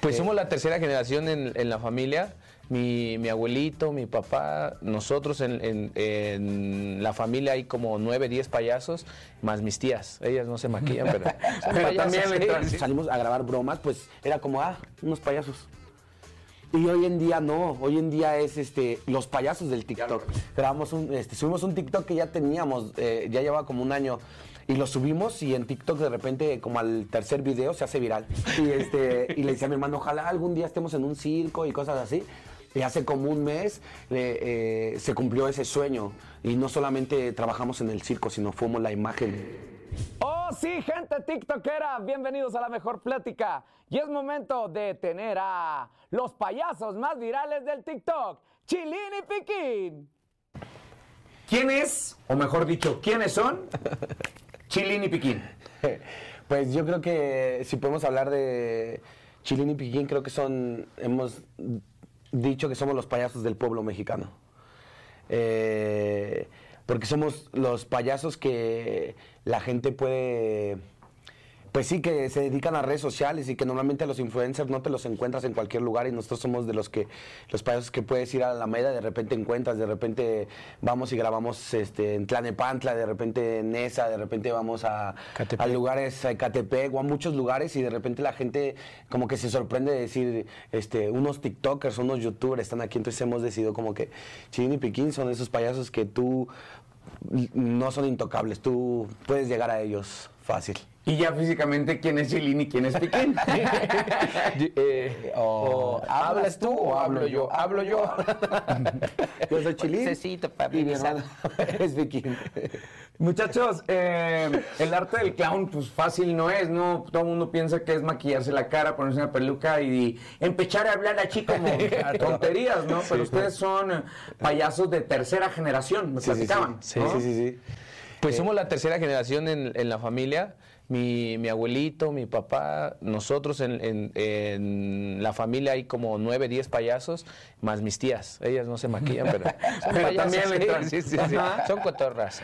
Pues somos la tercera generación en, en la familia. Mi, mi, abuelito, mi papá, nosotros en, en, en, la familia hay como nueve, diez payasos, más mis tías. Ellas no se maquillan, pero, pero también ¿sí? salimos a grabar bromas, pues era como, ah, unos payasos. Y hoy en día no, hoy en día es este los payasos del TikTok. Grabamos un, este, subimos un TikTok que ya teníamos, eh, ya llevaba como un año y lo subimos y en TikTok de repente como al tercer video se hace viral. Y este y le decía a mi hermano, ojalá algún día estemos en un circo y cosas así. Y hace como un mes eh, se cumplió ese sueño y no solamente trabajamos en el circo, sino fuimos la imagen. Oh, sí, gente TikTokera, bienvenidos a la mejor plática. Y es momento de tener a los payasos más virales del TikTok, Chilín y Piquín. ¿Quién es, o mejor dicho, quiénes son Chilín y Piquín? Pues yo creo que si podemos hablar de Chilín y Piquín, creo que son, hemos dicho que somos los payasos del pueblo mexicano. Eh, porque somos los payasos que la gente puede, pues sí, que se dedican a redes sociales y que normalmente los influencers no te los encuentras en cualquier lugar y nosotros somos de los que, los payasos que puedes ir a la media, de repente encuentras, de repente vamos y grabamos este, en Tlanepantla, de repente en Esa, de repente vamos a, a lugares, a Catepec o a muchos lugares y de repente la gente como que se sorprende de decir, este, unos TikTokers, unos YouTubers están aquí, entonces hemos decidido como que Chini y Piquín son esos payasos que tú no son intocables, tú puedes llegar a ellos fácil. Y ya físicamente, ¿quién es Chilín y quién es Piquín? eh, o, ¿Hablas tú o hablo yo? Hablo yo. yo soy Chilín. Necesito, papi. Y mi es Piquín. Muchachos, eh, el arte del clown, pues fácil no es, ¿no? Todo el mundo piensa que es maquillarse la cara, ponerse una peluca y, empezar a hablar así como tonterías, ¿no? Pero ustedes son payasos de tercera generación, me sí, platicaban. Sí, ¿no? sí, sí, sí. Pues somos la tercera generación en, en la familia. Mi, mi, abuelito, mi papá, nosotros en, en, en, la familia hay como nueve, diez payasos, más mis tías. Ellas no se maquillan, pero son pero payasos, también sí, sí, sí, son cotorras.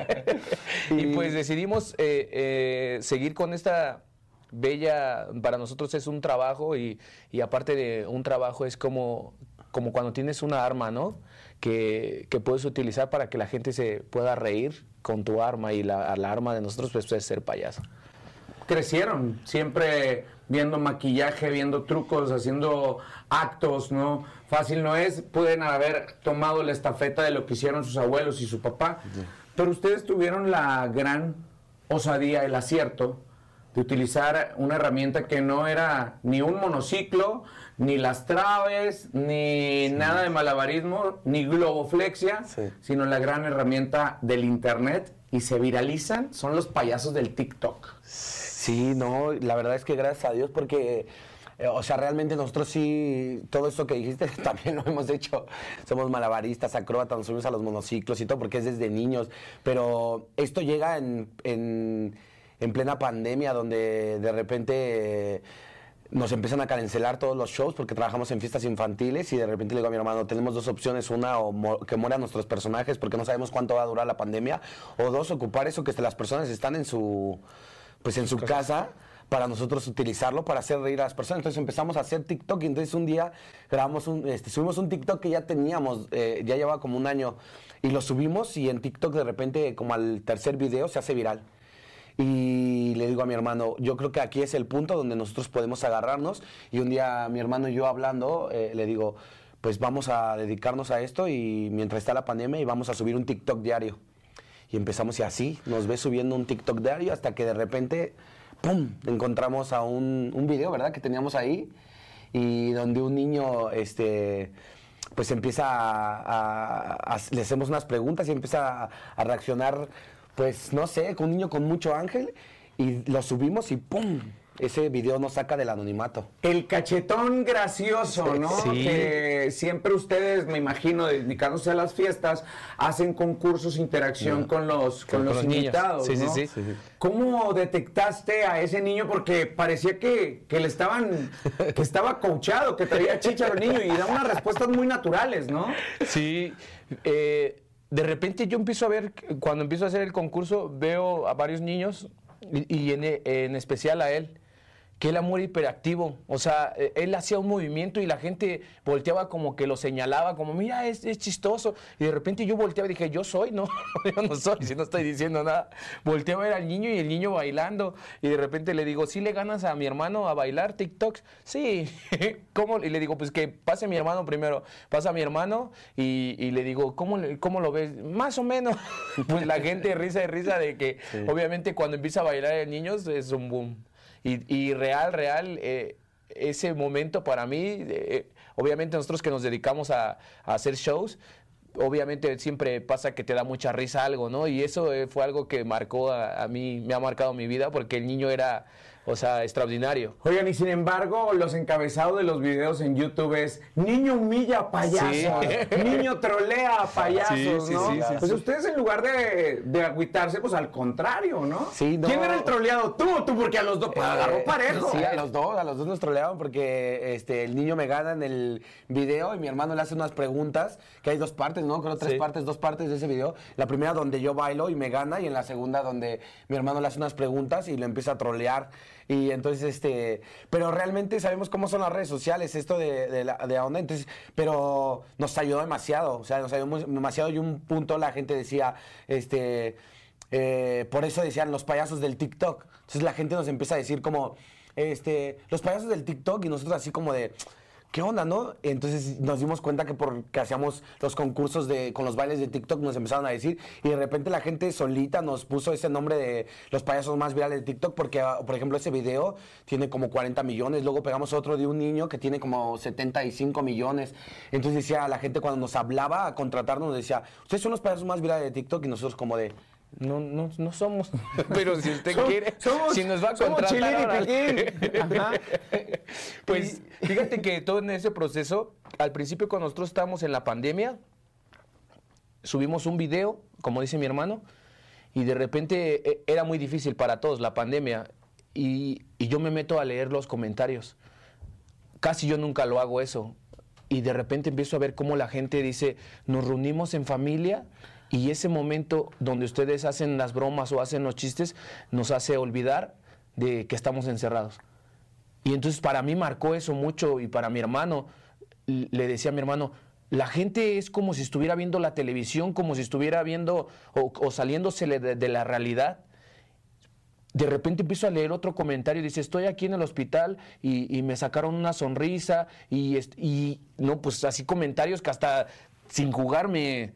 y pues decidimos eh, eh, seguir con esta bella, para nosotros es un trabajo y, y aparte de un trabajo es como, como cuando tienes una arma, ¿no? Que, que, puedes utilizar para que la gente se pueda reír con tu arma y la, la arma de nosotros pues es ser payaso. Crecieron siempre viendo maquillaje, viendo trucos, haciendo actos, ¿no? Fácil no es, pueden haber tomado la estafeta de lo que hicieron sus abuelos y su papá, sí. pero ustedes tuvieron la gran osadía, el acierto de utilizar una herramienta que no era ni un monociclo, ni las traves, ni sí. nada de malabarismo, ni globoflexia, sí. sino la gran herramienta del internet y se viralizan, son los payasos del TikTok. Sí, no, la verdad es que gracias a Dios porque... Eh, o sea, realmente nosotros sí, todo esto que dijiste también lo hemos hecho. Somos malabaristas, acróbatas, nos subimos a los monociclos y todo porque es desde niños. Pero esto llega en, en, en plena pandemia donde de repente... Eh, nos empiezan a cancelar todos los shows porque trabajamos en fiestas infantiles y de repente le digo a mi hermano, tenemos dos opciones, una o mo que mueran nuestros personajes porque no sabemos cuánto va a durar la pandemia, o dos, ocupar eso que las personas están en su, pues en su casa para nosotros utilizarlo para hacer reír a las personas. Entonces empezamos a hacer TikTok y entonces un día grabamos un, este, subimos un TikTok que ya teníamos, eh, ya llevaba como un año y lo subimos y en TikTok de repente como al tercer video se hace viral. Y le digo a mi hermano, yo creo que aquí es el punto donde nosotros podemos agarrarnos. Y un día mi hermano y yo hablando, eh, le digo, pues vamos a dedicarnos a esto y mientras está la pandemia y vamos a subir un TikTok diario. Y empezamos y así, nos ve subiendo un TikTok diario hasta que de repente, ¡pum!, encontramos a un, video, ¿verdad?, que teníamos ahí y donde un niño, este pues empieza a, le hacemos unas preguntas y empieza a reaccionar pues no sé, con un niño con mucho ángel y lo subimos y ¡pum! Ese video nos saca del anonimato. El cachetón gracioso, ¿no? Sí. Que siempre ustedes, me imagino, dedicándose a las fiestas, hacen concursos, interacción No. con los, con Con los invitados. Sí, sí, sí. ¿Cómo detectaste a ese niño? Porque parecía que, que le estaban, que estaba coachado, que traía chicha a los niños y da unas respuestas muy naturales, ¿no? Sí, eh, de repente yo empiezo a ver, cuando empiezo a hacer el concurso, veo a varios niños y, y en, en especial a él, que él muy hiperactivo. O sea, eh, él hacía un movimiento y la gente volteaba como que lo señalaba, como, mira, es, es chistoso. Y de repente yo volteaba y dije, yo soy, no, yo no soy, si no estoy diciendo nada. Volteaba a ver al niño y el niño bailando. Y de repente le digo, ¿sí le ganas a mi hermano a bailar TikToks? Sí. ¿Cómo? Y le digo, pues que pase mi hermano primero. Pasa mi hermano y, y le digo, ¿cómo, ¿cómo lo ves? Más o menos. Pues la gente risa y risa de que obviamente cuando empieza a bailar el niño es un boom. Y, y real, real, eh, ese momento para mí, eh, obviamente nosotros que nos dedicamos a, hacer shows, obviamente siempre pasa que te da mucha risa algo, ¿no? Y eso eh, fue algo que marcó a, a mí, me ha marcado mi vida porque el niño era, o sea, extraordinario. Oigan, y sin embargo, los encabezados de los videos en YouTube es niño humilla a payasos, niño trolea a payasos, Sí, ¿no? sí, sí, pues ustedes en lugar de, de agüitarse, pues al contrario, ¿no? Sí, no. ¿Quién era el troleado? Tú o tú, porque a los dos pues, agarró Eh, parejo. Sí, a los dos, a los dos nos troleaban porque este, el niño me gana en el video y mi hermano le hace unas preguntas, que hay dos partes, ¿no? Creo tres partes, dos partes de ese video. La primera donde yo bailo y me gana y en la segunda donde mi hermano le hace unas preguntas y le empieza a trolear. Y entonces, este, pero realmente sabemos cómo son las redes sociales, esto de, de la, de onda, entonces, pero nos ayudó demasiado, o sea, nos ayudó demasiado y un punto la gente decía, este, eh, por eso decían los payasos del TikTok. Entonces la gente nos empieza a decir como, este, los payasos del TikTok y nosotros así como de, ¿qué onda, no? Entonces nos dimos cuenta que porque hacíamos los concursos de, con los bailes de TikTok nos empezaron a decir y de repente la gente solita nos puso ese nombre de los payasos más virales de TikTok porque, ah, por ejemplo, ese video tiene como 40 millones. Luego pegamos otro de un niño que tiene como 75 millones. Entonces decía la gente cuando nos hablaba a contratarnos, nos decía, ustedes son los payasos más virales de TikTok y nosotros como de... No, no, no somos. Pero si usted Som- quiere, somos- si nos va a contratar, y. Ajá. Pues fíjate que todo en ese proceso, al principio cuando nosotros estábamos en la pandemia, subimos un video, como dice mi hermano, y de repente eh, era muy difícil para todos la pandemia. Y, y yo me meto a leer los comentarios. Casi yo nunca lo hago eso. Y de repente empiezo a ver cómo la gente dice, nos reunimos en familia y ese momento donde ustedes hacen las bromas o hacen los chistes nos hace olvidar de que estamos encerrados. Y entonces para mí marcó eso mucho y para mi hermano, le decía a mi hermano, la gente es como si estuviera viendo la televisión, como si estuviera viendo o, o saliéndosele de, la realidad. De repente empiezo a leer otro comentario y dice, estoy aquí en el hospital y, me sacaron una sonrisa y, no, pues así comentarios que hasta sin jugar me...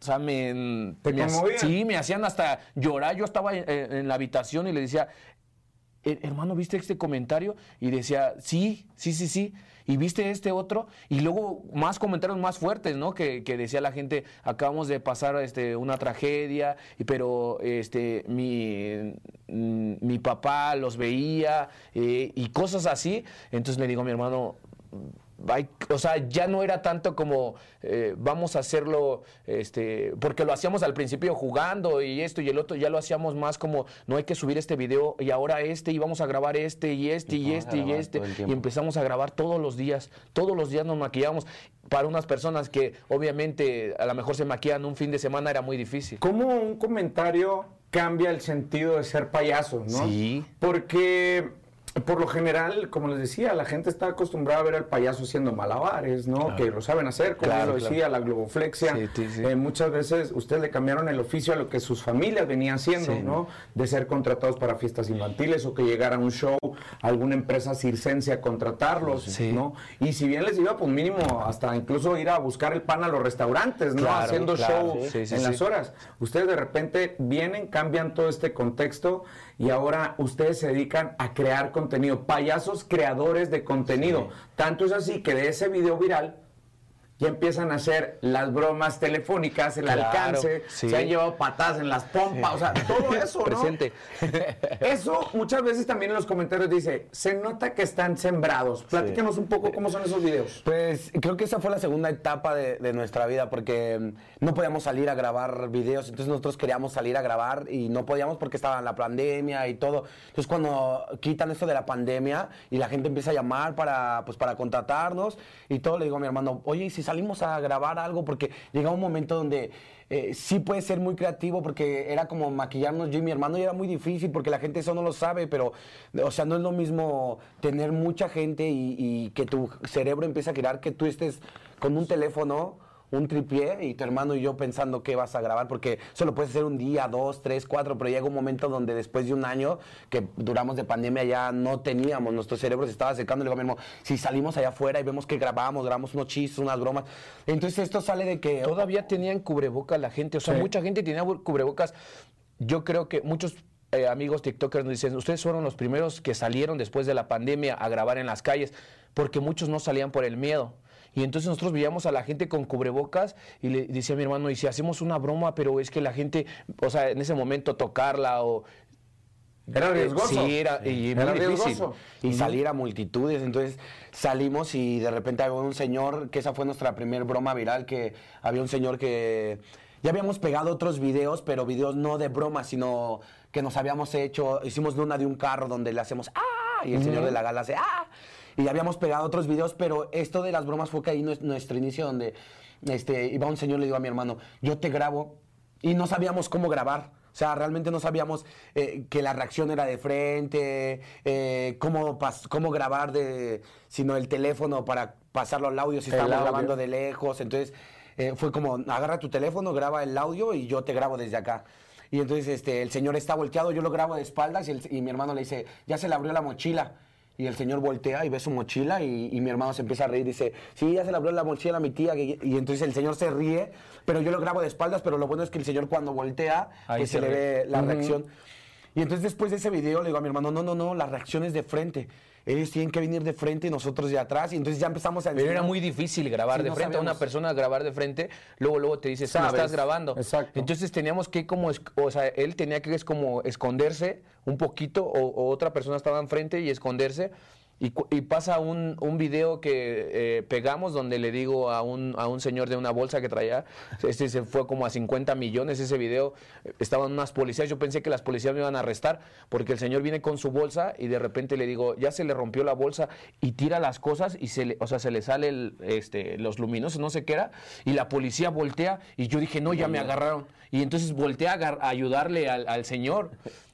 O sea, me, ¿Te me sí, me hacían hasta llorar. Yo estaba en, en la habitación y le decía, "Eh, hermano, ¿viste este comentario? Y decía, sí, sí, sí, sí. ¿Y viste este otro? Y luego más comentarios más fuertes, ¿no? Que, que decía la gente, acabamos de pasar este, una tragedia, pero este, mi, mm, mi papá los veía eh, y cosas así. Entonces le digo a mi hermano, o sea, ya no era tanto como eh, vamos a hacerlo, este, porque lo hacíamos al principio jugando y esto y el otro, ya lo hacíamos más como no hay que subir este video y ahora este y vamos a grabar este y este y, este y este y empezamos a grabar todos los días, todos los días nos maquillamos. Para unas personas que obviamente a lo mejor se maquillan un fin de semana era muy difícil. ¿Cómo un comentario cambia el sentido de ser payaso, no? Sí. Porque por lo general, como les decía, la gente está acostumbrada a ver al payaso haciendo malabares, ¿no? Que lo saben hacer, como Claro, lo claro. decía, la globoflexia. Sí, sí, sí. Eh, muchas veces ustedes le cambiaron el oficio a lo que sus familias venían haciendo. ¿no? De ser contratados para fiestas infantiles o que llegara a un show, alguna empresa circense a contratarlos, Sí. ¿no? Y si bien les iba, pues mínimo hasta incluso ir a buscar el pan a los restaurantes, ¿no? Claro, Haciendo claro. show Sí, sí, en las horas. Ustedes de repente vienen, cambian todo este contexto y ahora ustedes se dedican a crear contenido, payasos creadores de contenido. Tanto es así que de ese video viral ya empiezan a hacer las bromas telefónicas, el Claro, alcance, sí. se han llevado patadas en las pompas, o sea, todo eso, ¿no? Presente. Eso muchas veces también en los comentarios dice, se nota que están sembrados. Platícanos un poco cómo son esos videos. Pues creo que esa fue la segunda etapa de, de nuestra vida porque mm, no podíamos salir a grabar videos, entonces nosotros queríamos salir a grabar y no podíamos porque estaba la pandemia y todo. Entonces cuando quitan esto de la pandemia y la gente empieza a llamar para, pues, para contratarnos y todo, le digo a mi hermano, oye, ¿y si salimos a grabar algo, porque llega un momento donde eh, sí puede ser muy creativo, porque era como maquillarnos yo y mi hermano y era muy difícil, porque la gente eso no lo sabe, pero, o sea, no es lo mismo tener mucha gente y, y que tu cerebro empiece a crear que tú estés con un teléfono un tripié y tu hermano y yo pensando qué vas a grabar, porque solo puedes hacer un día, dos, tres, cuatro, pero llega un momento donde después de un año que duramos de pandemia ya no teníamos, nuestro cerebro se estaba secando, le digo, mismo, si salimos allá afuera y vemos que grabamos, grabamos unos chistes, unas bromas, entonces esto sale de que... Todavía tenían cubrebocas la gente, o sea, mucha gente tenía cubrebocas. Yo creo que muchos eh, amigos TikTokers nos dicen, ustedes fueron los primeros que salieron después de la pandemia a grabar en las calles, porque muchos no salían por el miedo. Y entonces nosotros veíamos a la gente con cubrebocas y le decía a mi hermano, y si hacemos una broma, pero es que la gente, o sea, en ese momento tocarla o... Era riesgoso. Sí, era, y muy Era difícil. riesgoso. y salir a multitudes. Entonces salimos y de repente había un señor, que esa fue nuestra primer broma viral, que había un señor que ya habíamos pegado otros videos, pero videos no de broma, sino que nos habíamos hecho, hicimos una de un carro donde le hacemos ¡ah! y el señor de la gala hace ¡ah! Y ya habíamos pegado otros videos, pero esto de las bromas fue que ahí nues- nuestro inicio donde este, iba un señor, le digo a mi hermano, yo te grabo y no sabíamos cómo grabar. O sea, realmente no sabíamos eh, que la reacción era de frente, eh, cómo, cómo grabar de, sino el teléfono para pasarlo al audio si estábamos grabando de lejos. Entonces eh, fue como, agarra tu teléfono, graba el audio y yo te grabo desde acá. Y entonces este, el señor está volteado, yo lo grabo de espaldas y, el- y mi hermano le dice, ya se le abrió la mochila. Y el señor voltea y ve su mochila y, y mi hermano se empieza a reír dice, sí, ya se le abrió la mochila a mi tía. que- Y entonces el señor se ríe, pero yo lo grabo de espaldas, pero lo bueno es que el señor cuando voltea, Ahí pues se se, le ve la reacción. Y entonces después de ese video le digo a mi hermano, no, no, no, la reacción es de frente. Ellos tienen que venir de frente y nosotros de atrás. Y entonces ya empezamos a Pero era muy difícil grabar Sí, de no frente a una persona, grabar de frente, luego luego te dices, "Sí, me Sabes, estás grabando. exacto. Entonces teníamos que como, o sea, él tenía que es como esconderse un poquito o, o otra persona estaba enfrente y esconderse. Y, y pasa un, un video que eh, pegamos donde le digo a un, a un señor de una bolsa que traía, este se fue como a 50 millones ese video, estaban unas policías, yo pensé que las policías me iban a arrestar porque el señor viene con su bolsa y de repente le digo, ya se le rompió la bolsa y tira las cosas y se le, o sea, se le sale el, este, los luminosos, no sé qué era, y la policía voltea y yo dije, no, ya me agarraron. Y entonces volteé a, a ayudarle al, al señor.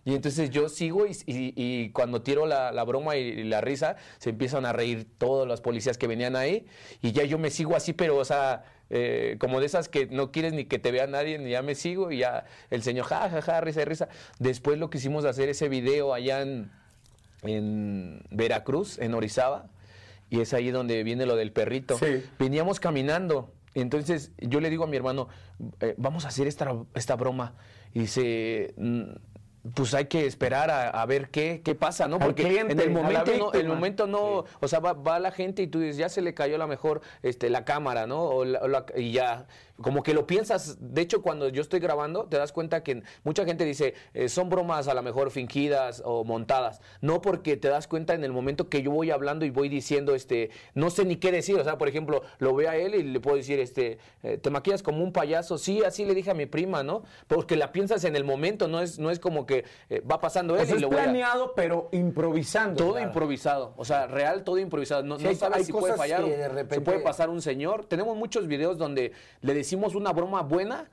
Y entonces yo sigo y, y- y cuando tiro la, la broma y, y la risa, se empiezan a reír todos los policías que venían ahí. Y ya yo me sigo así, pero, o sea, eh, como de esas que no quieres ni que te vea nadie, ni ya me sigo y ya el señor, ja, ja, ja, risa y risa. Después lo quisimos hacer ese video allá en, en Veracruz, en Orizaba. Y es ahí donde viene lo del perrito. Sí. Veníamos caminando. Entonces yo le digo a mi hermano, eh, vamos a hacer esta, esta broma. Y dice, "Mm, pues hay que esperar a, a ver qué, qué pasa, ¿no? Porque cliente, en el la momento no, el momento no, o sea, va, va la gente y tú dices, ya se le cayó a lo mejor este, la cámara, ¿no? O la- o la- y ya, como que lo piensas. De hecho, cuando yo estoy grabando, te das cuenta que mucha gente dice, eh, son bromas a lo mejor fingidas o montadas. No porque te das cuenta en el momento que yo voy hablando y voy diciendo, este, no sé ni qué decir. O sea, por ejemplo, lo veo a él y le puedo decir, este, eh, te maquillas como un payaso. Sí, así le dije a mi prima, ¿no? Porque la piensas en el momento, no es, no es como que eh, va pasando O él sea, y es lo voy a... planeado, pero improvisando. Todo Claro. improvisado, o sea, real, todo improvisado. No, Sí, no sabes si puede fallar, de se repente- puede pasar un señor. Tenemos muchos videos donde le decimos una broma buena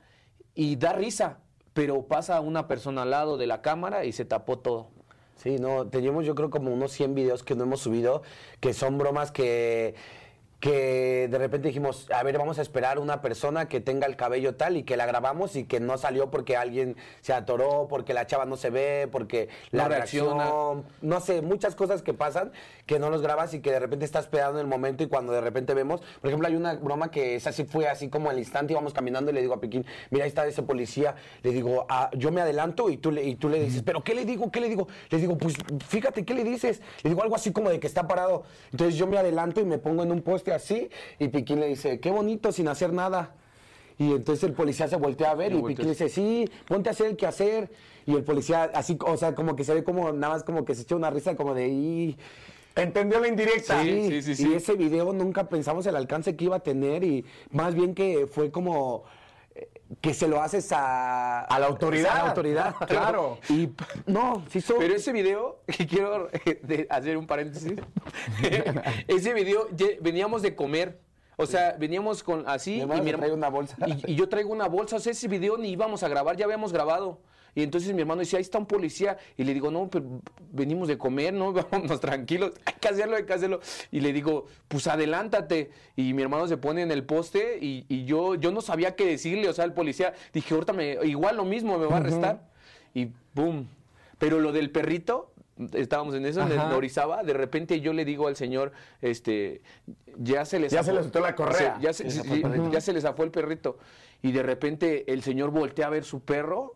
y da risa, pero pasa una persona al lado de la cámara y se tapó todo. Sí, no, teníamos yo creo como unos 100 videos que no hemos subido, que son bromas que, que de repente dijimos, a ver, vamos a esperar una persona que tenga el cabello tal y que la grabamos y que no salió porque alguien se atoró, porque la chava no se ve, porque la reacciona. reacción, no sé, muchas cosas que pasan que no los grabas y que de repente estás esperando en el momento y cuando de repente vemos, por ejemplo, hay una broma que esa sí fue así como al instante, íbamos caminando y le digo a Piquín, mira, ahí está ese policía, le digo, "Ah, yo me adelanto y tú, le, y tú le dices, pero ¿qué le digo? ¿Qué le digo? Le digo, pues fíjate, ¿qué le dices? Le digo algo así como de que está parado. Entonces yo me adelanto y me pongo en un poste así y Piquín le dice, qué bonito, sin hacer nada. Y entonces el policía se voltea a ver Y. Piquín le dice, sí, ponte a hacer el quehacer. Y el policía así, o sea, como que se ve como, nada más como que se echa una risa como de, "Y". Entendió la indirecta. Sí, sí, sí, sí. Y ese video nunca pensamos el alcance que iba a tener y más bien que fue como que se lo haces a... A la autoridad. A la autoridad. Claro. Y no, sí son... Pero ese video, que quiero eh, hacer un paréntesis, ese video veníamos de comer O sea, veníamos con así Mi y, trae una bolsa. y, y yo traigo una bolsa. O sea, ese video ni íbamos a grabar, ya habíamos grabado. Y entonces mi hermano decía, ahí está un policía. Y le digo, no, pero venimos de comer, ¿no? Vámonos tranquilos. Hay que hacerlo, hay que hacerlo. Y le digo, pues adelántate. Y mi hermano se pone en el poste y, y yo, yo no sabía qué decirle. O sea, el policía, dije, ahorita me, igual lo mismo, me va a arrestar. Y boom. Pero lo del perrito, estábamos en eso, en el. Orizaba, de repente yo le digo al señor, este, ya se les Ya se le soltó la correa. ya, se, Ya se ya se le zafó el perrito. Y de repente el señor voltea a ver su perro.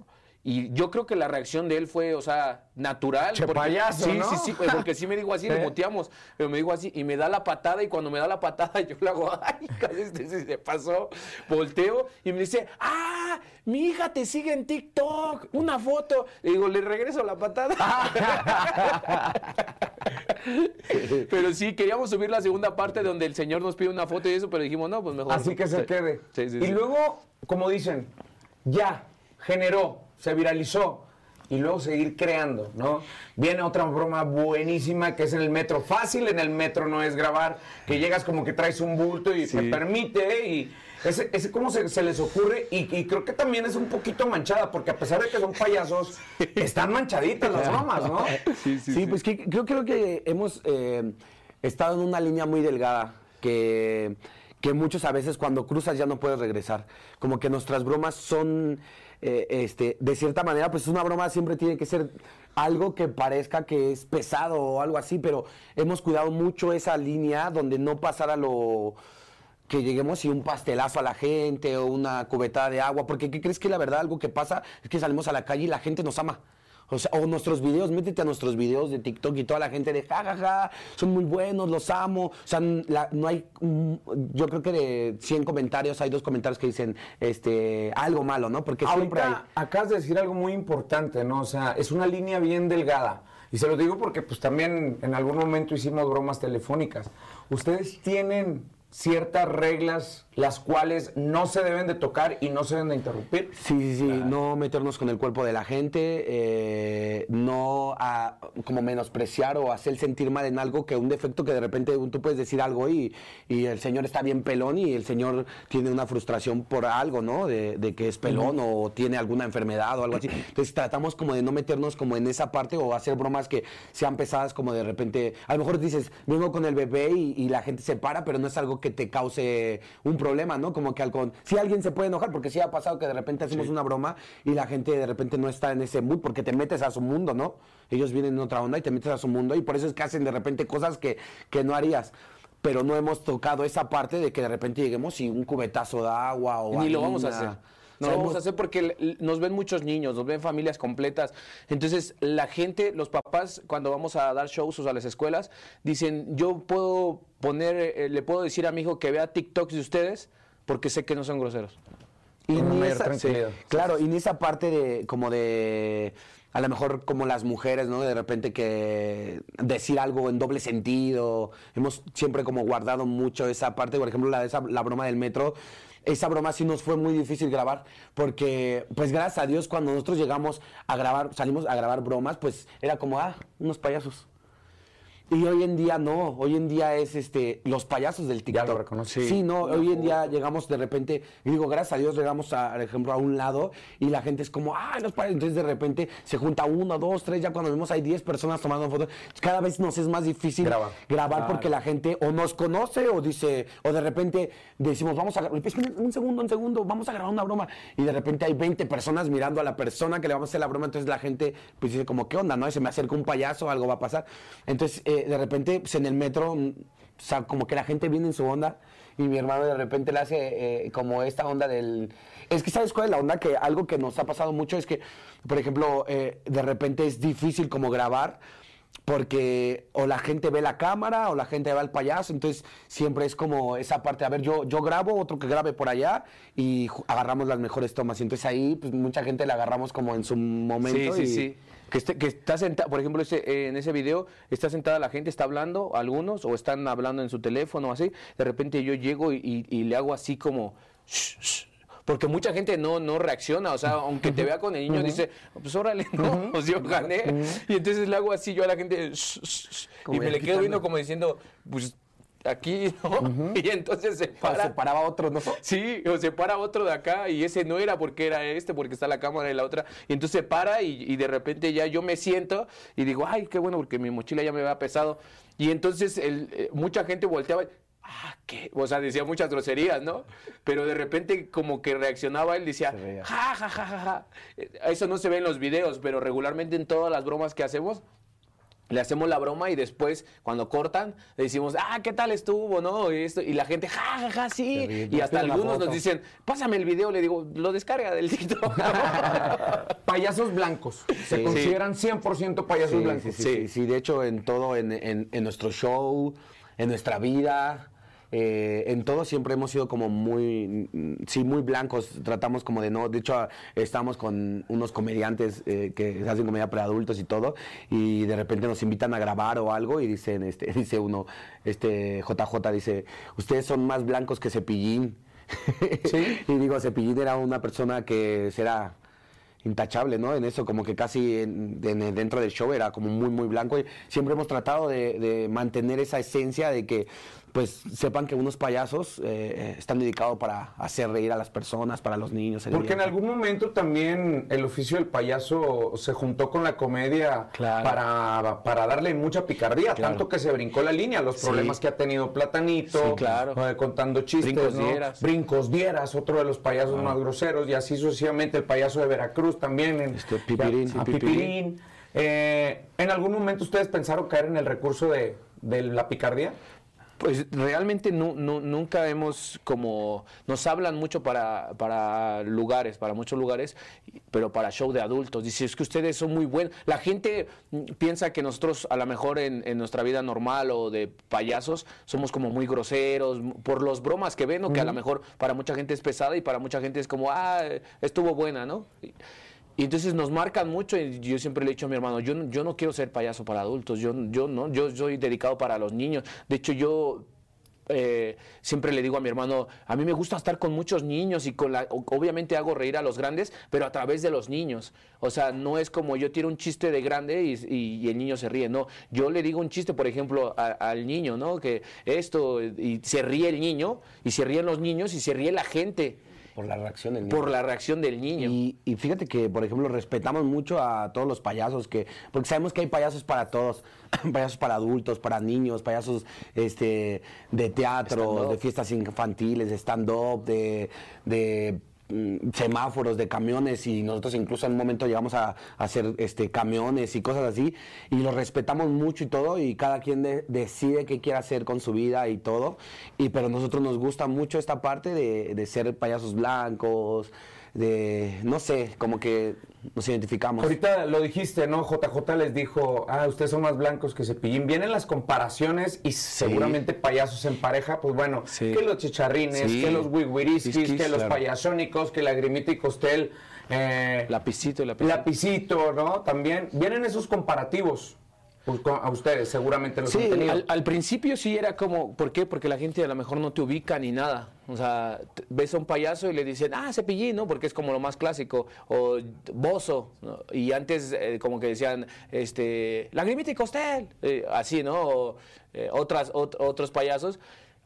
Y yo creo que la reacción de él fue, o sea, natural. Che porque- payaso, sí, ¿no? sí, sí, pues, porque sí me dijo así, le ¿Eh? muteamos. Pero me dijo así, y me da la patada, y cuando me da la patada, yo le hago, ay, casi este se- se pasó. Volteo, y me dice, ah, mi hija te sigue en TikTok, una foto. Le digo, le regreso la patada. pero sí, queríamos subir la segunda parte donde el señor nos pide una foto y eso, pero dijimos, no, pues mejor. Así que se quede. Sí, sí, y luego, como dicen, ya, generó, se viralizó. Y luego seguir creando, ¿no? Viene otra broma buenísima que es en el metro. Fácil en el metro no es grabar, que llegas como que traes un bulto y te permite. Y ese, ese cómo se, se les ocurre. Y, y creo que también es un poquito manchada, porque a pesar de que son payasos, están manchaditas las bromas, ¿no? Sí, pues que, creo, creo que hemos eh, estado en una línea muy delgada que, que muchos a veces cuando cruzas ya no puedes regresar. Como que nuestras bromas son, eh, este, de cierta manera, pues una broma siempre tiene que ser algo que parezca que es pesado o algo así, pero hemos cuidado mucho esa línea donde no pasara lo que lleguemos y un pastelazo a la gente o una cubetada de agua, porque ¿qué crees que la verdad algo que pasa es que salimos a la calle y la gente nos ama? O sea, o nuestros videos, métete a nuestros videos de TikTok y toda la gente de ja, ja, ja, son muy buenos, los amo. O sea, la- no hay, yo creo que de 100 comentarios hay dos comentarios que dicen este algo malo, ¿no? Porque siempre hay... Ahorita acabas de decir algo muy importante, ¿no? O sea, es una línea bien delgada. Y se lo digo porque pues también en algún momento hicimos bromas telefónicas. Ustedes tienen ciertas reglas las cuales no se deben de tocar y no se deben de interrumpir. Sí, sí, sí, no meternos con el cuerpo de la gente, eh, no a- como menospreciar o hacer sentir mal en algo que un defecto que de repente tú puedes decir algo y, y el señor está bien pelón y el señor tiene una frustración por algo, ¿no? De, de que es pelón o tiene alguna enfermedad o algo así. Entonces tratamos como de no meternos como en esa parte o hacer bromas que sean pesadas como de repente, a lo mejor dices, vengo con el bebé y, y la gente se para, pero no es algo que te cause un problema, ¿no? Como que al con... Si alguien se puede enojar, porque sí ha pasado que de repente hacemos una broma y la gente de repente no está en ese mood porque te metes a su mundo, ¿no? Ellos vienen en otra onda y te metes a su mundo y por eso es que hacen de repente cosas que, que no harías. Pero no hemos tocado esa parte de que de repente lleguemos y un cubetazo de agua o Ni lo vamos a hacer. No lo vamos a hacer porque nos ven muchos niños, nos ven familias completas. Entonces, la gente, los papás, cuando vamos a dar shows o a las escuelas, dicen, yo puedo poner, eh, le puedo decir a mi hijo que vea TikToks de ustedes porque sé que no son groseros. Y ni esa- sí, claro, y en esa parte de como de a lo mejor como las mujeres, ¿no? De repente que decir algo en doble sentido. Hemos siempre como guardado mucho esa parte, por ejemplo, la de esa, la broma del metro. Esa broma sí nos fue muy difícil grabar porque, pues gracias a Dios, cuando nosotros llegamos a grabar, salimos a grabar bromas, pues era como, ah, unos payasos. Y hoy en día no, hoy en día es este los payasos del TikTok. lo reconocí. Sí, no, hoy en día llegamos de repente, y digo, gracias a Dios llegamos, a, por ejemplo, a un lado y la gente es como, ah, los payasos. Entonces de repente se junta uno, dos, tres, ya cuando vemos hay 10 personas tomando fotos. Cada vez nos es más difícil Grabar. porque la gente o nos conoce o dice, o de repente decimos, vamos a grabar, un segundo, un segundo, vamos a grabar una broma. Y de repente hay 20 personas mirando a la persona que le vamos a hacer la broma, entonces la gente pues dice como, ¿qué onda? ¿No? Se me acerca un payaso, algo va a pasar. Entonces, eh, de repente, pues en el metro, mm, o sea, como que la gente viene en su onda y mi hermano de repente le hace eh, como esta onda del... Es que, ¿sabes cuál es la onda? Que algo que nos ha pasado mucho es que, por ejemplo, eh, de repente es difícil como grabar porque o la gente ve la cámara o la gente ve al payaso, entonces siempre es como esa parte, a ver, yo, yo grabo, otro que grabe por allá y agarramos las mejores tomas. Y entonces ahí, pues mucha gente la agarramos como en su momento. Sí, sí, sí. Que, esté- que está sentada, por ejemplo, ese, eh, en ese video está sentada la gente, está hablando, algunos, o están hablando en su teléfono así. De repente yo llego y, y- y le hago así como. "Shh, shh", Porque mucha gente no, no reacciona, o sea, aunque te vea con el niño, dice, pues órale, no, pues yo gané. Y entonces le hago así yo a la gente, "Shh, shh, shh", y me le quedo viendo como diciendo, pues aquí, ¿no? Y entonces se para. Se paraba otro, ¿no? Sí, o se para otro de acá y ese no era porque era este, porque está la cámara y la otra. Y entonces se para y, y de repente ya yo me siento y digo, ay, qué bueno, porque mi mochila ya me había pesado. Y entonces el, eh, mucha gente volteaba. Ah, ¿qué? O sea, decía muchas groserías, ¿no? Pero de repente como que reaccionaba él, decía, ja, ja, ja, ja, ja. Eh, Eso no se ve en los videos, pero regularmente en todas las bromas que hacemos, le hacemos la broma y después, cuando cortan, le decimos, ah, ¿qué tal estuvo, no? Y, esto, y la gente, ja, ja, ja, sí. Ríe. Y hasta algunos nos dicen, pásame el video. Le digo, lo descarga del TikTok. Payasos blancos. Se Sí. consideran 100% payasos Sí, blancos. sí, sí, sí, sí. De hecho, en todo, en, en- en nuestro show, en nuestra vida, eh, en todo siempre hemos sido como muy, sí, muy blancos. Tratamos como de no. De hecho, estamos con unos comediantes eh, que hacen comedia para adultos y todo, y de repente nos invitan a grabar o algo y dicen, este, dice uno, este JJ dice, ustedes son más blancos que Cepillín. Sí. y digo, Cepillín era una persona que será intachable, ¿no? En eso, como que casi en- en- dentro del show era como muy, muy blanco. Y siempre hemos tratado de, de mantener esa esencia de que, pues, sepan que unos payasos eh, están dedicados para hacer reír a las personas, para los niños. Porque en algún momento también el oficio del payaso se juntó con la comedia Claro. para, para darle mucha picardía, Claro. tanto que se brincó la línea, los Sí. problemas que ha tenido Platanito, Sí, claro. eh, contando chistes, Brincos ¿no? Dieras. Brincos Dieras, otro de los payasos más groseros, y así sucesivamente el payaso de Veracruz también. En, Este, Pipirín. ya- a Sí, Pipirín. Pipirín. Eh, ¿En algún momento ustedes pensaron caer en el recurso de, de la picardía? Pues realmente nu- nu- nunca hemos como nos hablan mucho para, para lugares, para muchos lugares, pero para show de adultos. Dice, es que ustedes son muy buenos. La gente mm, piensa que nosotros a lo mejor en, en nuestra vida normal o de payasos somos como muy groseros por los bromas que ven, o que a lo mejor para mucha gente es pesada y para mucha gente es como, ah, estuvo buena, ¿no? Y- y entonces nos marcan mucho y yo siempre le he dicho a mi hermano, yo, yo no quiero ser payaso para adultos, yo, yo no, yo soy dedicado para los niños. De hecho, yo eh, siempre le digo a mi hermano, a mí me gusta estar con muchos niños y con la, obviamente hago reír a los grandes, pero a través de los niños. O sea, no es como yo tiro un chiste de grande y el niño se ríe, no. Yo le digo un chiste, por ejemplo, a- al niño, ¿no? Que esto, y se ríe el niño, y se ríen los niños, y se ríe la gente Por la reacción del niño. por la reacción del niño. Y, y fíjate que, por ejemplo, respetamos mucho a todos los payasos, que, porque sabemos que hay payasos para todos, payasos para adultos, para niños, payasos este, de teatro, de fiestas infantiles, de stand-up, de, de, semáforos, de camiones, y nosotros incluso en un momento llegamos a, a hacer este, camiones y cosas así, y los respetamos mucho y todo, y cada quien de- decide qué quiere hacer con su vida y todo, y pero nosotros nos gusta mucho esta parte de, de ser payasos blancos, de, no sé, como que nos identificamos. Ahorita lo dijiste, ¿no? JJ les dijo, ah, ustedes son más blancos que Cepillín. Vienen las comparaciones y seguramente payasos en pareja, pues bueno, Sí. que los chicharrines, Sí. que los wigwiriskis, Quisquis, que los payasónicos, que Lagrimita y Costel, eh, Lapicito y lapicito. Lapicito, ¿no? También vienen esos comparativos pues, a ustedes, seguramente los Sí, han tenido. Al, al principio sí era como, ¿por qué? Porque la gente a lo mejor no te ubica ni nada. O sea, ves a un payaso y le dicen, ah, cepillín, ¿no? Porque es como lo más clásico. O bozo. ¿no? Y antes eh, como que decían, este, lagrimita y costel. eh, así, ¿no? O, eh, otras, ot- otros payasos.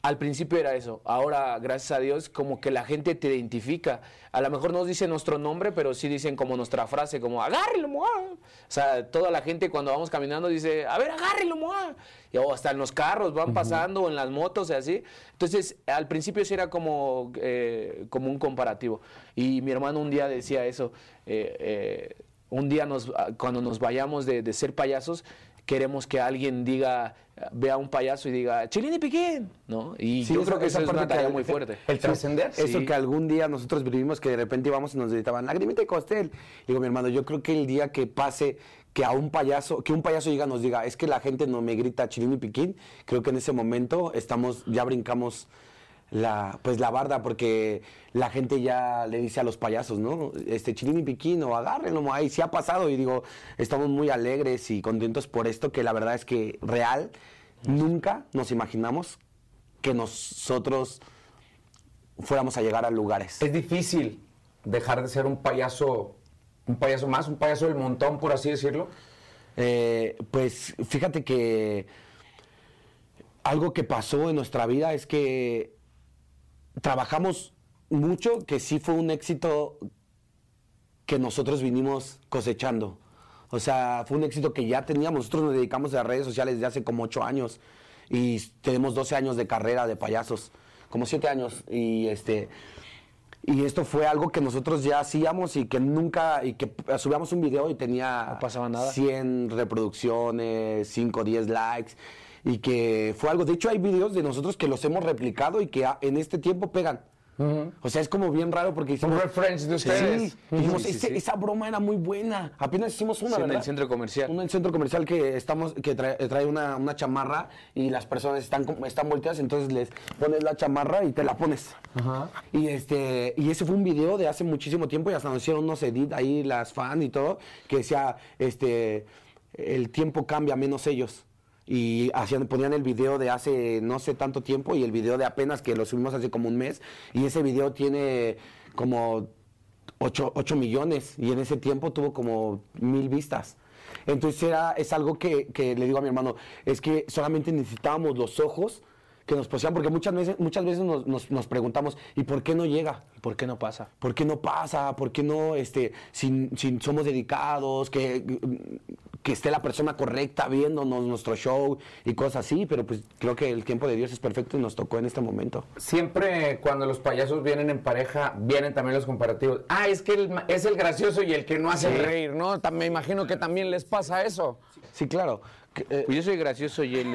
Al principio era eso. Ahora, gracias a Dios, como que la gente te identifica. A lo mejor no dicen nuestro nombre, pero sí dicen como nuestra frase, como agárrelo, moa. O sea, toda la gente cuando vamos caminando dice, a ver, agárrelo, moa. Y, o hasta en los carros van pasando, o en las motos y así. Entonces, al principio sí era como, eh, como un comparativo. Y mi hermano un día decía eso. eh, eh, un día nos, ah, cuando nos vayamos de, de ser payasos, queremos que alguien diga, vea a un payaso y diga, Chilín y Piquín, ¿no? Y Sí, yo creo que esa eso es una tarea que- muy fuerte. El trascender. Eso que algún día nosotros vivimos, que de repente íbamos y nos gritaban, lagrimita y costel. Digo, mi hermano, yo creo que el día que pase que a un payaso, que un payaso diga, nos diga, es que la gente no me grita chilín y piquín, creo que en ese momento estamos, ya brincamos la, pues la barda, porque la gente ya le dice a los payasos, ¿no? Este chilín y piquín, o agárrenlo, ahí sí ha pasado, y digo, estamos muy alegres y contentos por esto, que la verdad es que real, nunca nos imaginamos que nosotros fuéramos a llegar a lugares. Es difícil dejar de ser un payaso, un payaso más, un payaso del montón, por así decirlo. Eh, pues fíjate que algo que pasó en nuestra vida es que trabajamos mucho, que sí fue un éxito que nosotros vinimos cosechando. O sea, fue un éxito que ya teníamos. Nosotros nos dedicamos a las redes sociales desde hace como ocho años y tenemos 12 años de carrera de payasos, como siete años. Y este y esto fue algo que nosotros ya hacíamos y que nunca, y que subíamos un video y tenía No pasaba nada. 100 reproducciones, 5 10 likes, y que fue algo, de hecho hay videos de nosotros que los hemos replicado y que a- en este tiempo pegan. O sea, es como bien raro porque hicimos... Un reference de Sí, ustedes. dijimos, Sí, sí, "Ese- sí. esa broma era muy buena. Apenas hicimos una, Sí, en el centro comercial. Una en el centro comercial que estamos que trae, trae una, una chamarra y las personas están como- están volteadas, entonces les pones la chamarra y te la pones. Y este y ese fue un video de hace muchísimo tiempo y hasta nos hicieron unos edit ahí las fans y todo que decía este el tiempo cambia menos ellos. Y hacían, ponían el video de hace no sé tanto tiempo y el video de apenas que lo subimos hace como un mes. Y ese video tiene como 8, millones y en ese tiempo tuvo como mil vistas. Entonces era, es algo que, que le digo a mi hermano, es que solamente necesitábamos los ojos que nos posean, porque muchas veces, muchas veces nos, nos- nos preguntamos, ¿y por qué no llega? ¿Por qué no pasa? ¿Por qué no pasa? ¿Por qué no, este, si, si somos dedicados, que, que esté la persona correcta viéndonos nuestro show y cosas así? Pero pues creo que el tiempo de Dios es perfecto y nos tocó en este momento. Siempre cuando los payasos vienen en pareja, vienen también los comparativos. Ah, es que el ma- es el gracioso y el que no hace reír, ¿no? Me imagino que también les pasa eso. Sí, claro. Que, eh, Pues yo soy gracioso y él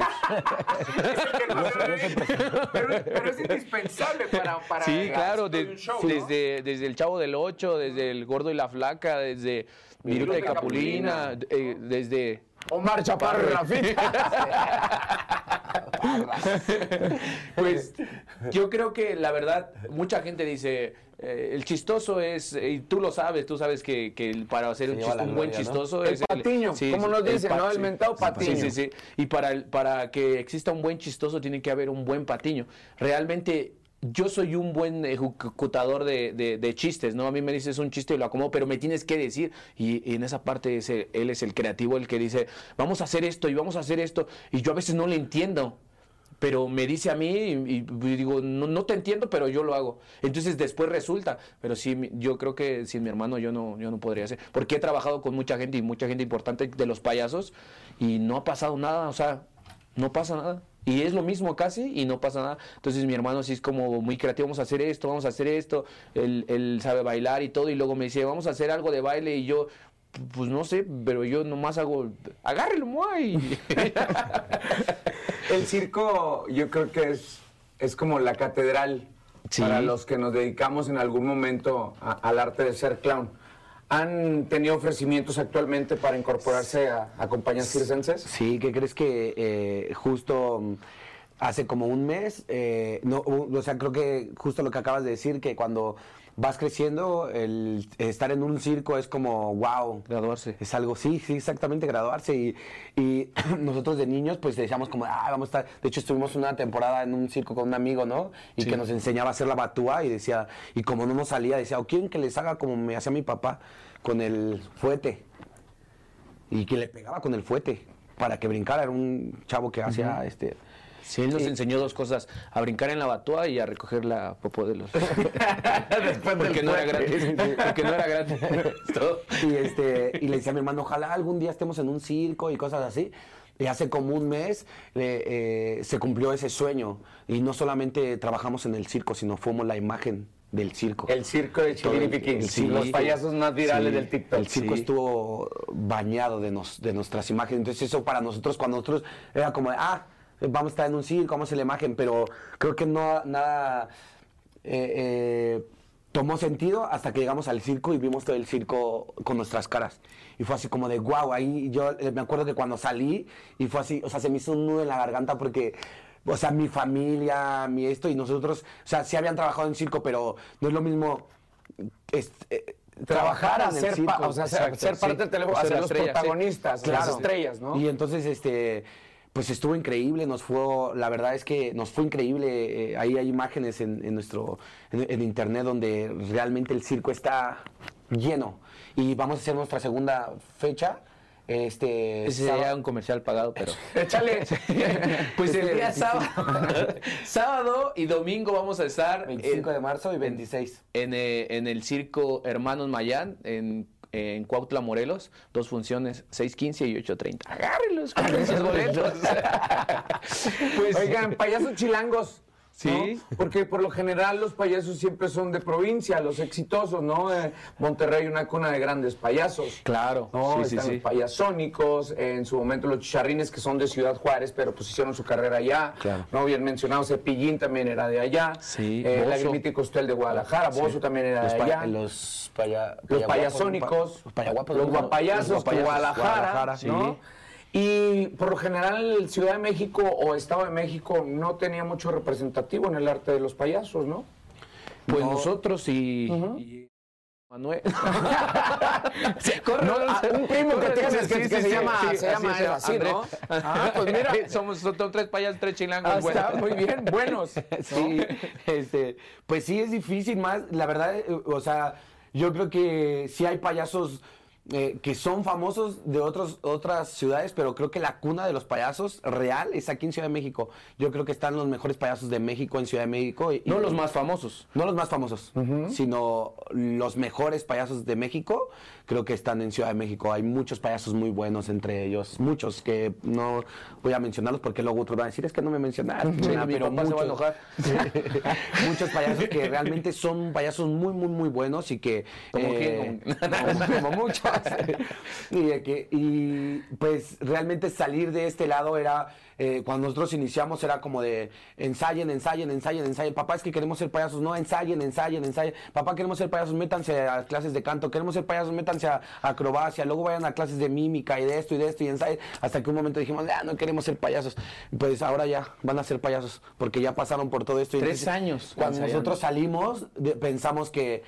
pero, pero es indispensable para, para Sí, claro, éxito de de- un show, ¿no? desde, desde el Chavo del Ocho, desde el Gordo y la Flaca, desde Viruta de de Capulina, eh, desde... Omar Chaparro y Rafita. Pues yo creo que la verdad, mucha gente dice, eh, el chistoso es, y tú lo sabes, tú sabes que, que el- para hacer un, un buen gloria, ¿no? chistoso El es patiño, como nos dicen, ¿no? El mentado patiño. Sí, sí, sí. Y para, el- para que exista un buen chistoso tiene que haber un buen patiño. Realmente yo soy un buen ejecutador de, de- chistes, ¿no? A mí me dices un chiste y lo acomodo, pero me tienes que decir, y, en esa parte es él es el creativo, el que dice, vamos a hacer esto y vamos a hacer esto, y yo a veces no le entiendo. Pero me dice a mí y, y digo, no, no te entiendo, pero yo lo hago. Entonces después resulta. Pero sí, yo creo que sin mi hermano yo no, yo no podría hacer. Porque he trabajado con mucha gente y mucha gente importante de los payasos y no ha pasado nada. O sea, no pasa nada. Y es lo mismo casi y no pasa nada. Entonces mi hermano sí es como muy creativo, vamos a hacer esto, vamos a hacer esto. Él, él sabe bailar y todo. Y luego me dice, vamos a hacer algo de baile y yo... Pues no sé, pero yo nomás hago, agárrelo, muay. El circo yo creo que es, es como la catedral Sí. para los que nos dedicamos en algún momento a- al arte de ser clown. ¿Han tenido ofrecimientos actualmente para incorporarse a, a compañías circenses? Sí, ¿qué crees que eh, justo mm, hace como un mes, eh, no, o sea, creo que justo lo que acabas de decir, que cuando vas creciendo, el estar en un circo es como, wow. Graduarse. Es algo, sí, sí, exactamente, graduarse. Y, y nosotros de niños, pues decíamos como, ah, vamos a estar. De hecho, estuvimos una temporada en un circo con un amigo, ¿no? Y Sí. que nos enseñaba a hacer la batúa y decía, y como no nos salía, decía, o quieren que les haga como me hacía mi papá con el fuete. Y que le pegaba con el fuete para que brincara. Era un chavo que hacía este. Sí, él nos Sí. enseñó dos cosas, a brincar en la batua y a recoger la popó de los... Después porque no era gratis, porque no era gratis. Y, este, y le decía a mi hermano, ojalá algún día estemos en un circo y cosas así. Y hace como un mes eh, eh, se cumplió ese sueño. Y no solamente trabajamos en el circo, sino fuimos la imagen del circo. El circo de Chiliripiquín, circo. los payasos más virales Sí, del TikTok. El circo Sí. estuvo bañado de, nos- de nuestras imágenes. Entonces eso para nosotros, cuando nosotros era como, de, ah, vamos a estar en un circo, vamos a la imagen, pero creo que no nada eh, eh, tomó sentido hasta que llegamos al circo y vimos todo el circo con nuestras caras. Y fue así como de, wow, ahí yo eh, me acuerdo que cuando salí y fue así, o sea, se me hizo un nudo en la garganta porque... O sea, mi familia, mi esto, y nosotros, o sea, sí habían trabajado en circo, pero no es lo mismo es- eh, Trabajar en el circo. pa- o sea, ser, Exacto, ser parte sí. del teléfono, Ser ser los protagonistas, las estrellas, ¿no? Y entonces, este, pues estuvo increíble, nos fue, la verdad es que nos fue increíble. eh, ahí hay imágenes en, en nuestro, en, en internet donde realmente el circo está lleno. Y vamos a hacer nuestra segunda fecha Este, Ese sería un comercial pagado, pero. Échale. Pues el Este, día sábado, sábado y domingo vamos a estar 25 en, de marzo y 26. en, eh, en el circo Hermanos Mayán, en, en Cuautla, Morelos. Dos funciones, 6.15 y 8.30. Agárrenlos, boletos. pues, Oigan, payasos chilangos. ¿No? Sí. Porque por lo general los payasos siempre son de provincia, los exitosos, ¿no? Eh, Monterrey, una cuna de grandes payasos. Claro, ¿no? sí, Están sí. los payasónicos, en su momento los chicharrines que son de Ciudad Juárez, pero pues hicieron su carrera allá. Claro. No bien mencionado, Cepillín también era de allá. Sí, Eh. Lagrimita y Costel de Guadalajara, Bozo también era Los, de pa- allá. los, paya- los payasónicos, los payaguapos, los Los guapayazos, Guadalajara, Guadalajara, ¿no? Sí. Y por lo general Ciudad de México o Estado de México no tenía mucho representativo en el arte de los payasos, ¿no? Pues No. nosotros y, y Manuel. No, ah, un primo que tienes que- que se llama- se llama así. ¿no? Ah, pues mira. somos, son tres payasos, tres chilangos. Ah, bueno. está muy bien, buenos. Sí, este, pues sí es difícil más, la verdad, eh, o sea, yo creo que sí hay payasos eh, que son famosos de otros, otras ciudades, pero creo que la cuna de los payasos real es aquí en Ciudad de México. Yo creo que están los mejores payasos de México en Ciudad de México. y- No los más famosos. No los más famosos, sino los mejores payasos de México, creo que están en Ciudad de México. Hay muchos payasos muy buenos entre ellos, muchos que no voy a mencionarlos porque luego otros van a decir, es que no me mencionaste. Sí, Nah, mi papá se va a enojar. muchos payasos que realmente son payasos muy, muy, muy buenos y que... ¿Como eh, quién? como, como muchos. y, que- y, pues realmente salir de este lado era... eh, cuando nosotros iniciamos era como de ensayen, ensayen, ensayen, ensayen. Papá, es que queremos ser payasos. No, ensayen, ensayen, ensayen. Papá, queremos ser payasos, métanse a clases de canto. Queremos ser payasos, métanse a, a acrobacia. Luego vayan a clases de mímica y de esto y de esto y ensayen. Hasta que un momento dijimos, ya, no queremos ser payasos. Pues ahora ya van a ser payasos porque ya pasaron por todo esto. Y Tres entonces, años Cuando ensayando. nosotros salimos, de- pensamos que,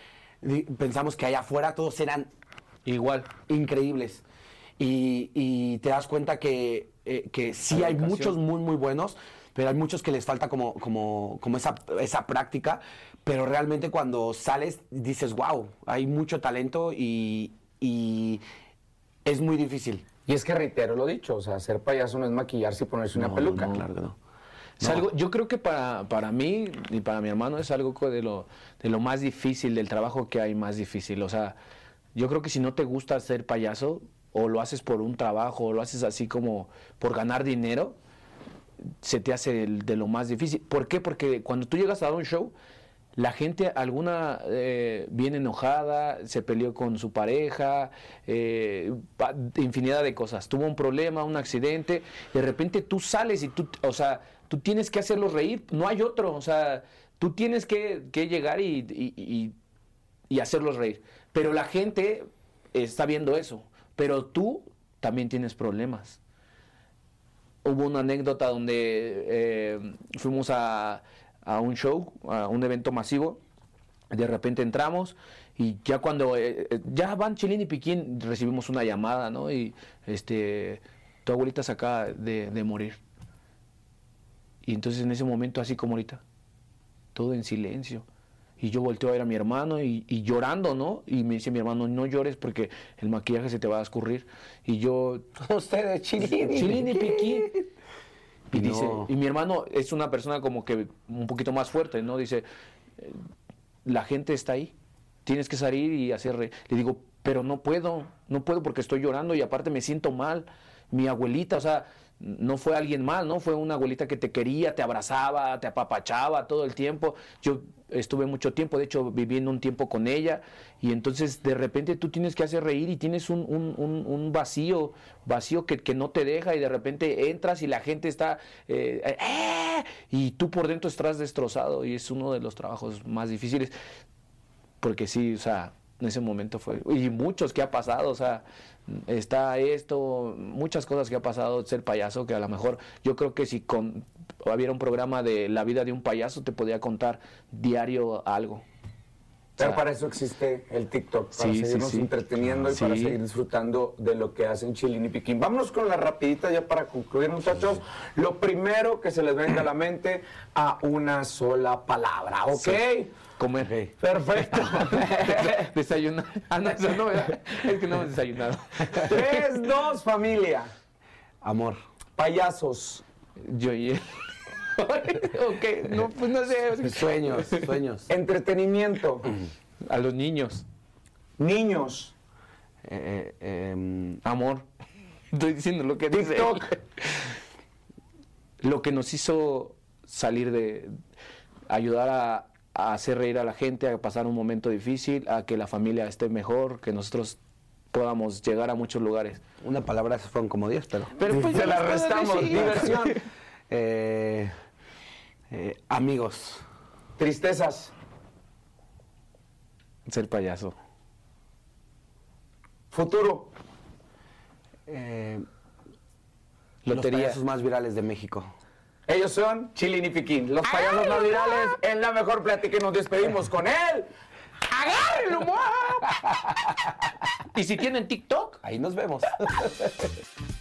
pensamos que allá afuera todos eran Igual. increíbles. Y, y te das cuenta que, eh, que sí hay muchos muy, muy buenos, pero hay muchos que les falta como, como, como esa, esa práctica. Pero realmente cuando sales dices, wow, hay mucho talento y, y es muy difícil. Y es que reitero lo dicho, o sea, ser payaso no es maquillarse y ponerse una peluca. no, claro que no. Es algo- yo creo que para, para mí y para mi hermano es algo de lo, de lo más difícil, del trabajo que hay más difícil. O sea, yo creo que si no te gusta ser payaso, o lo haces por un trabajo, o lo haces así como por ganar dinero, se te hace de lo más difícil. ¿Por qué? Porque cuando tú llegas a dar un show, la gente alguna eh, viene enojada, se peleó con su pareja, eh, infinidad de cosas. Tuvo un problema, un accidente, de repente tú sales y tú, o sea, tú tienes que hacerlos reír, no hay otro, o sea, tú tienes que, que llegar y- y hacerlos reír. Pero la gente está viendo eso, pero tú también tienes problemas hubo una anécdota donde eh, fuimos a, a un show, a un evento masivo. De repente entramos y ya cuando eh, eh, ya van Chilín y Piquín, recibimos una llamada, ¿no? Y este, tu abuelita se acaba de, de morir. Y entonces en ese momento, así como ahorita, todo en silencio. Y yo volteo a ver a mi hermano y, y llorando, ¿no? Y me dice mi hermano, no llores porque el maquillaje se te va a escurrir. Y yo, Ustedes, Chilín. Chilín y Piquín. Y No. dice, y mi hermano es una persona como que un poquito más fuerte, ¿no? Dice, eh, la gente está ahí, tienes que salir y hacer re-". Le digo, pero no puedo, no puedo porque estoy llorando y aparte me siento mal. Mi abuelita, o sea, no fue alguien mal, ¿no? Fue una abuelita que te quería, te abrazaba, te apapachaba todo el tiempo. Yo estuve mucho tiempo, de hecho, viviendo un tiempo con ella y entonces de repente tú tienes que hacer reír y tienes un, un- un- vacío, vacío que, que no te deja y de repente entras y la gente está eh, ¡eh! y tú por dentro estás destrozado y es uno de los trabajos más difíciles porque sí, o sea, en ese momento fue y muchos que ha pasado, o sea, está esto, muchas cosas que ha pasado ser payaso que a lo mejor yo creo que si con hubiera un programa de la vida de un payaso te podría contar diario algo. Pero para eso existe el TikTok, para Sí, seguirnos sí. entreteniendo y para seguir disfrutando de lo que hacen Chilín y Piquín. Vámonos con la rapidita ya para concluir, muchachos. Lo primero que se les venga a la mente a una sola palabra, ¿ok? Comer. Perfecto. Desayunar. Ah, no, eso no. Es que no hemos desayunado. Tres, dos, familia. Amor. Payasos. Yo y él. ok, no, pues no sé. Sueños, sueños. Entretenimiento. A los niños. Niños. Eh, eh, em, Amor. Estoy diciendo lo que dice. TikTok. Lo que nos hizo salir de. ayudar a, a hacer reír a la gente, a pasar un momento difícil, a que la familia esté mejor, que nosotros podamos llegar a muchos lugares. una palabra esas fueron como 10, pero. Pero pues Se la restamos. Diversión. Eh, eh, amigos. Tristezas. Ser payaso. Futuro. Eh, Lotería. Los payasos más virales de México. Ellos son Chilín y Piquín, los payasos más virales en la mejor plática y nos despedimos con él. ¡Agárrenlo! Y si tienen TikTok, Ahí nos vemos.